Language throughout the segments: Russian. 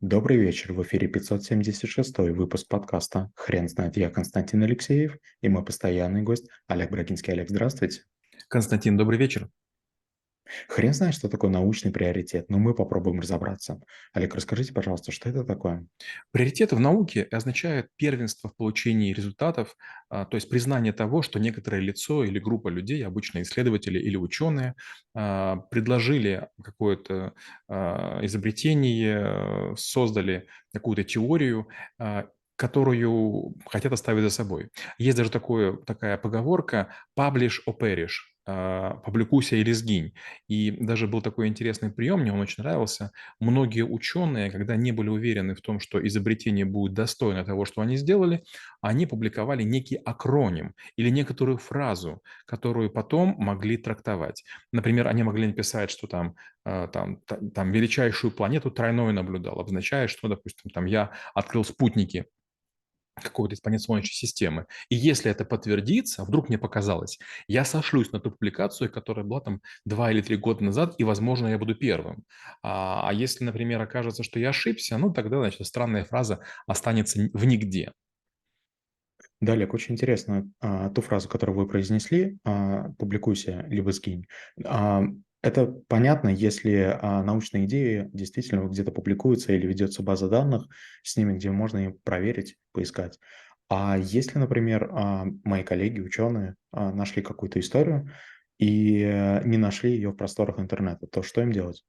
Добрый вечер, в эфире 576 выпуск подкаста «Хрен знает». Я Константин Алексеев и мой постоянный гость Олег Брагинский. Олег, здравствуйте. Константин, добрый вечер. Хрен знает, что такое научный приоритет, но мы попробуем разобраться. Олег, расскажите, пожалуйста, что это такое? Приоритеты в науке означают первенство в получении результатов, а, то есть признание того, что некоторое лицо или группа людей, обычно исследователи или ученые, а, предложили какое-то а, изобретение, создали какую-то теорию, которую хотят оставить за собой. Есть даже такое, такая поговорка «publish or perish», публикуйся или сгинь. И даже был такой интересный прием, мне он очень нравился. Многие ученые, когда не были уверены в том, что изобретение будет достойно того, что они сделали, они публиковали некий акроним или некоторую фразу, которую потом могли трактовать. Например, они могли написать, что там, а, там, там величайшую планету тройной наблюдал, обозначает, что, допустим, там я открыл спутники какой-то Солнечной системы. И если это подтвердится, вдруг мне показалось, я сошлюсь на ту публикацию, которая была там два или три года назад, и, возможно, я буду первым. А, а если, например, окажется, что я ошибся, ну, тогда, значит, странная фраза останется в нигде. Да, Олег, очень интересно а, ту фразу, которую вы произнесли, а, «публикуйся, либо сгинь». А, это понятно, если а, научные идеи действительно где-то публикуются или ведется база данных с ними, где можно им проверить, поискать. А если, например, а, мои коллеги, ученые, а, нашли какую-то историю и э, не нашли ее в просторах интернета, то что им делать?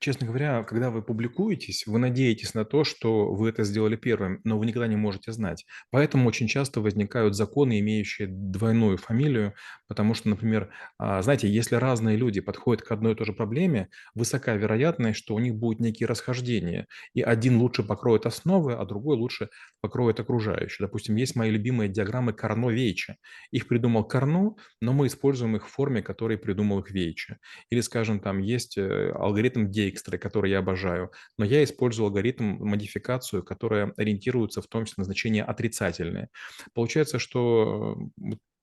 Честно говоря, когда вы публикуетесь, вы надеетесь на то, что вы это сделали первым, но вы никогда не можете знать. Поэтому очень часто возникают законы, имеющие двойную фамилию, потому что, например, а, знаете, если разные люди подходят к одной и той же проблеме, высока вероятность, что у них будут некие расхождения, и один лучше покроет основы, а другой лучше покроет окружающие. Допустим, есть мои любимые диаграммы Карно-Вейча. Их придумал Карно, но мы используем их в форме, которой придумал их Вейча. Или, скажем, там есть э, алгоритм Дейкс, экстры, которые я обожаю, но я использую алгоритм модификацию, которая ориентируется в том числе на значение отрицательное. Получается, что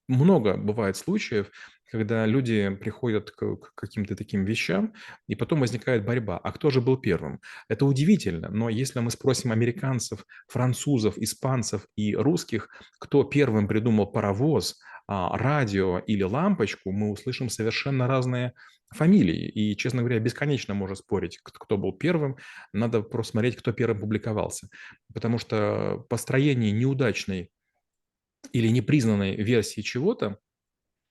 много бывает случаев, когда люди приходят к, к каким-то таким вещам, и потом возникает борьба. А кто же был первым? Это удивительно, но если мы спросим американцев, французов, испанцев и русских, кто первым придумал паровоз, а, радио или лампочку, мы услышим совершенно разные фамилии. И, честно говоря, бесконечно можно спорить, кто был первым. Надо просто смотреть, кто первым публиковался. Потому что построение неудачной или непризнанной версии чего-то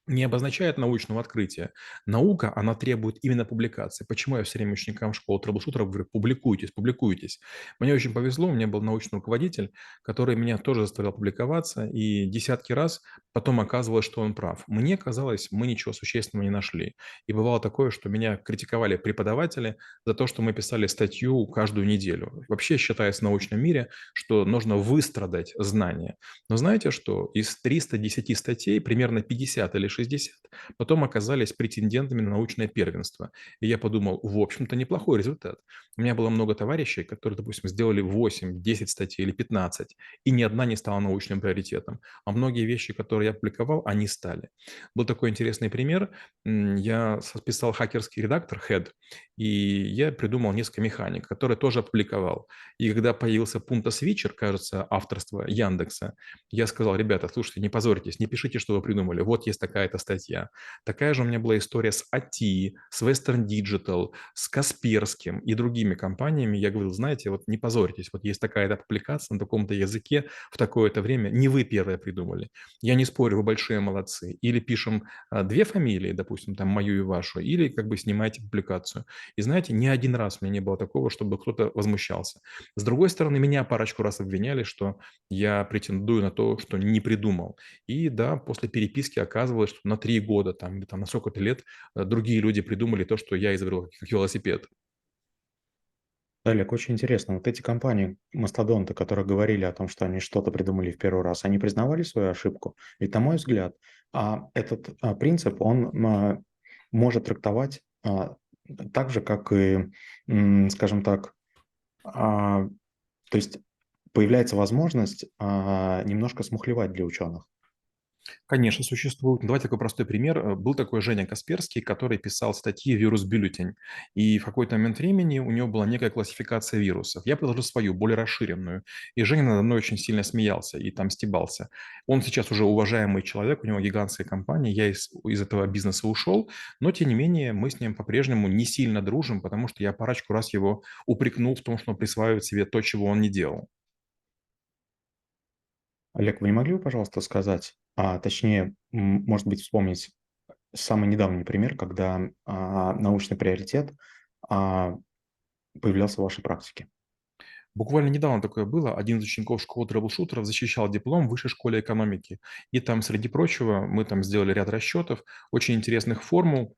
не обозначает научного открытия. Наука, она требует именно публикации. Почему я все время ученикам школы трэблшутеров говорю, публикуйтесь, публикуйтесь. Мне очень повезло, у меня был научный руководитель, который меня тоже заставлял публиковаться, и десятки раз потом оказывалось, что он прав. Мне казалось, мы ничего существенного не нашли. И бывало такое, что меня критиковали преподаватели за то, что мы писали статью каждую неделю. Вообще считается в научном мире, что нужно выстрадать знания. Но знаете что? Из 310 статей примерно 50 или 60 потом оказались претендентами на научное первенство. И я подумал, в общем-то, неплохой результат. У меня было много товарищей, которые, допустим, сделали 8, 10 статей или 15, и ни одна не стала научным приоритетом. А многие вещи, которые я публиковал, они стали. Был такой интересный пример. Я писал хакерский редактор Head, и я придумал несколько механик, которые тоже опубликовал. И когда появился Punta Switcher, кажется, авторство Яндекса, я сказал, ребята, слушайте, не позорьтесь, не пишите, что вы придумали. Вот есть такая какая-то статья. Такая же у меня была история с AT, с Western Digital, с Касперским и другими компаниями. Я говорил, знаете, вот не позорьтесь, вот есть такая-то публикация на таком-то языке в такое-то время, не вы первые придумали. Я не спорю, вы большие молодцы. Или пишем а, две фамилии, допустим, там мою и вашу, или как бы снимаете публикацию. И знаете, ни один раз у меня не было такого, чтобы кто-то возмущался. С другой стороны, меня парочку раз обвиняли, что я претендую на то, что не придумал. И да, после переписки оказывалось, что на три года там, или там на сколько-то лет э, другие люди придумали то, что я изобрел как велосипед. Олег, очень интересно. Вот эти компании, мастодонты, которые говорили о том, что они что-то придумали в первый раз, они признавали свою ошибку? Ведь, на мой взгляд, а, этот а, принцип, он а, может трактовать так же, как и, скажем так, то есть появляется возможность немножко смухлевать для ученых. Конечно, существует. Давайте такой простой пример. Э, Был такой Женя Касперский, который писал статьи «Вирус Бюллетень». И в какой-то момент времени у него была некая классификация вирусов. Я предложил свою, более расширенную. И Женя надо мной очень сильно смеялся и там стебался. Он сейчас уже уважаемый человек, у него гигантская компания. Я из, из этого бизнеса ушел, но тем не менее мы с ним по-прежнему не сильно дружим, потому что я парочку раз его упрекнул в том, что он присваивает себе то, чего он не делал. Олег, вы не могли бы, пожалуйста, сказать, а точнее, может быть, вспомнить самый недавний пример, когда а, научный приоритет а, появлялся в вашей практике? Буквально недавно такое было. Один из учеников школы трэблшутеров защищал диплом в Высшей школе экономики. И там, среди прочего, мы там сделали ряд расчетов, очень интересных формул,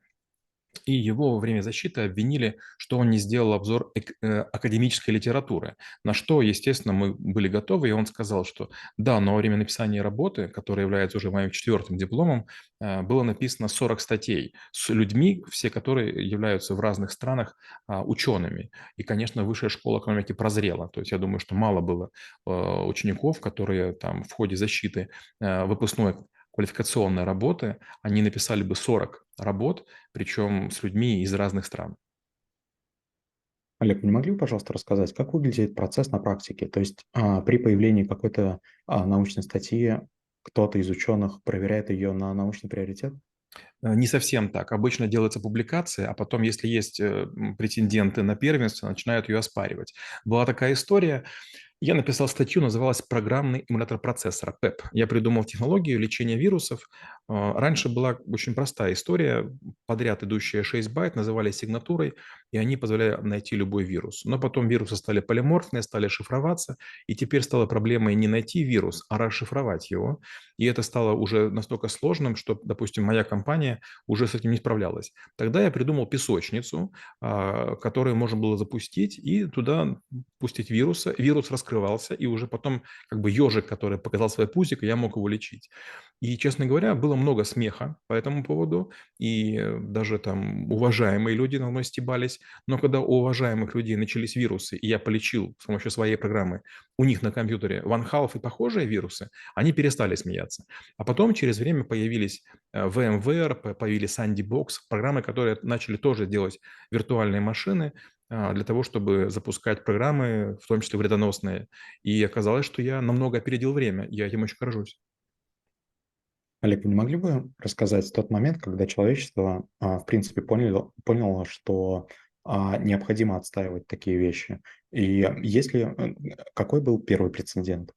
и его во время защиты обвинили, что он не сделал обзор э, академической литературы. На что, естественно, мы были готовы, и он сказал, что да, но во время написания работы, которая является уже моим четвертым дипломом, э, было написано 40 статей с людьми, все которые являются в разных странах а, учеными. И, конечно, высшая школа экономики прозрела. То есть я думаю, что мало было э, учеников, которые там в ходе защиты выпускной квалификационной работы, они написали бы 40 работ, причем с людьми из разных стран. Олег, не могли бы, пожалуйста, рассказать, как выглядит процесс на практике? То есть а, при появлении какой-то а, научной статьи кто-то из ученых проверяет ее на научный приоритет? Э, не совсем так. Обычно делается публикация, а потом, если есть э, претенденты на первенство, начинают ее оспаривать. Была такая история, я написал статью, называлась «Программный эмулятор процессора» ПЭП. Я придумал технологию лечения вирусов. А, раньше была очень простая история. Подряд идущие 6 байт называли сигнатурой, и они позволяли найти любой вирус. Но потом вирусы стали полиморфные, стали шифроваться, и теперь стала проблемой не найти вирус, а расшифровать его. И это стало уже настолько сложным, что, допустим, моя компания уже с этим не справлялась. Тогда я придумал песочницу, а, которую можно было запустить и туда пустить вирусы. Вирус раскрывался, и уже потом как бы ежик, который показал свой пузик, я мог его лечить. И, честно говоря, было много смеха по этому поводу, и даже там уважаемые люди на мной стебались. Но когда у уважаемых людей начались вирусы, и я полечил с помощью своей программы у них на компьютере One Half и похожие вирусы, они перестали смеяться. А потом через время появились э, VMware, появились SandyBox, программы, которые начали тоже делать виртуальные машины, а, для того, чтобы запускать программы, в том числе вредоносные. И оказалось, что я намного опередил время. Я этим очень горжусь. Олег, вы не могли бы рассказать тот момент, когда человечество, а, в принципе, поняло, поняло, что а, необходимо отстаивать такие вещи? И если э, какой был первый прецедент?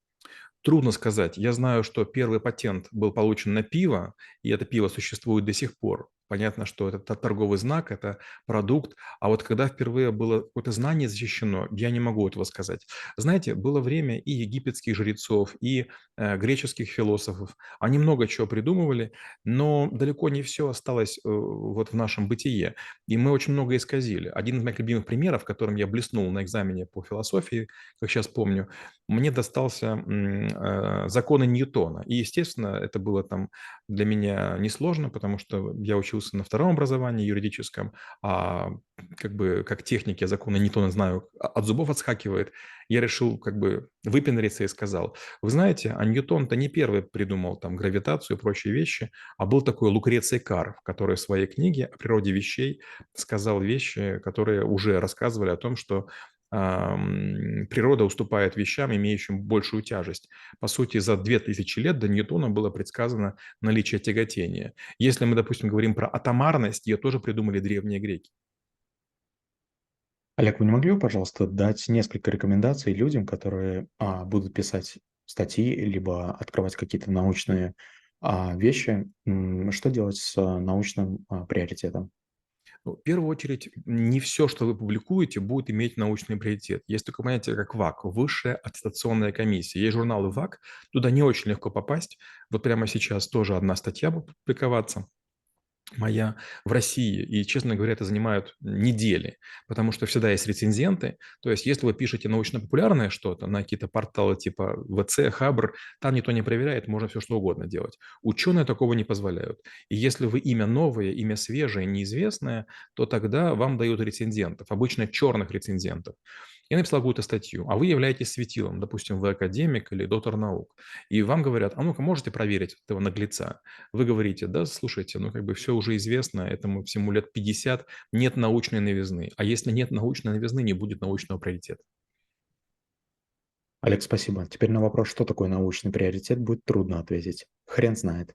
Трудно сказать. Я знаю, что первый патент был получен на пиво, и это пиво существует до сих пор. Понятно, что это торговый знак, это продукт. А вот когда впервые было какое-то знание защищено, я не могу этого сказать. Знаете, было время и египетских жрецов, и э, греческих философов. Они много чего придумывали, но далеко не все осталось э, вот в нашем бытие. И мы очень много исказили. Один из моих любимых примеров, которым я блеснул на экзамене по философии, как сейчас помню, мне достался э, законы Ньютона. И, естественно, это было там для меня несложно, потому что я учился на втором образовании юридическом, а как бы как техник я законы Ньютона знаю, а, от зубов отскакивает. Я решил как бы выпендриться и сказал, вы знаете, а Ньютон-то не первый придумал там гравитацию и прочие вещи, а был такой Лукреций Кар, который в своей книге о природе вещей сказал вещи, которые уже рассказывали о том, что природа уступает вещам, имеющим большую тяжесть. По сути, за 2000 лет до Ньютона было предсказано наличие тяготения. Если мы, допустим, говорим про атомарность, ее тоже придумали древние греки. Олег, вы не могли бы, пожалуйста, дать несколько рекомендаций людям, которые а, будут писать статьи, либо открывать какие-то научные а, вещи? Что делать с а, научным а, приоритетом? Ну, в первую очередь, не все, что вы публикуете, будет иметь научный приоритет. Есть такое понятие, как ВАК– Высшая аттестационная комиссия. Есть журналы ВАК, туда не очень легко попасть. Вот прямо сейчас тоже одна статья будет публиковаться моя в России, и, честно говоря, это занимают недели, потому что всегда есть рецензенты, то есть если вы пишете научно-популярное что-то на какие-то порталы типа ВЦ, Хабр, там никто не проверяет, можно все что угодно делать. Ученые такого не позволяют. И если вы имя новое, имя свежее, неизвестное, то тогда вам дают рецензентов, обычно черных рецензентов. Я написал какую-то статью, а вы являетесь светилом, допустим, вы академик или доктор наук, и вам говорят, а ну-ка, можете проверить этого наглеца? Вы говорите, да, слушайте, ну как бы все уже известно, этому всему лет 50, нет научной новизны. А если нет научной новизны, не будет научного приоритета. Олег, спасибо. Теперь на вопрос, что такое научный приоритет, будет трудно ответить. Хрен знает.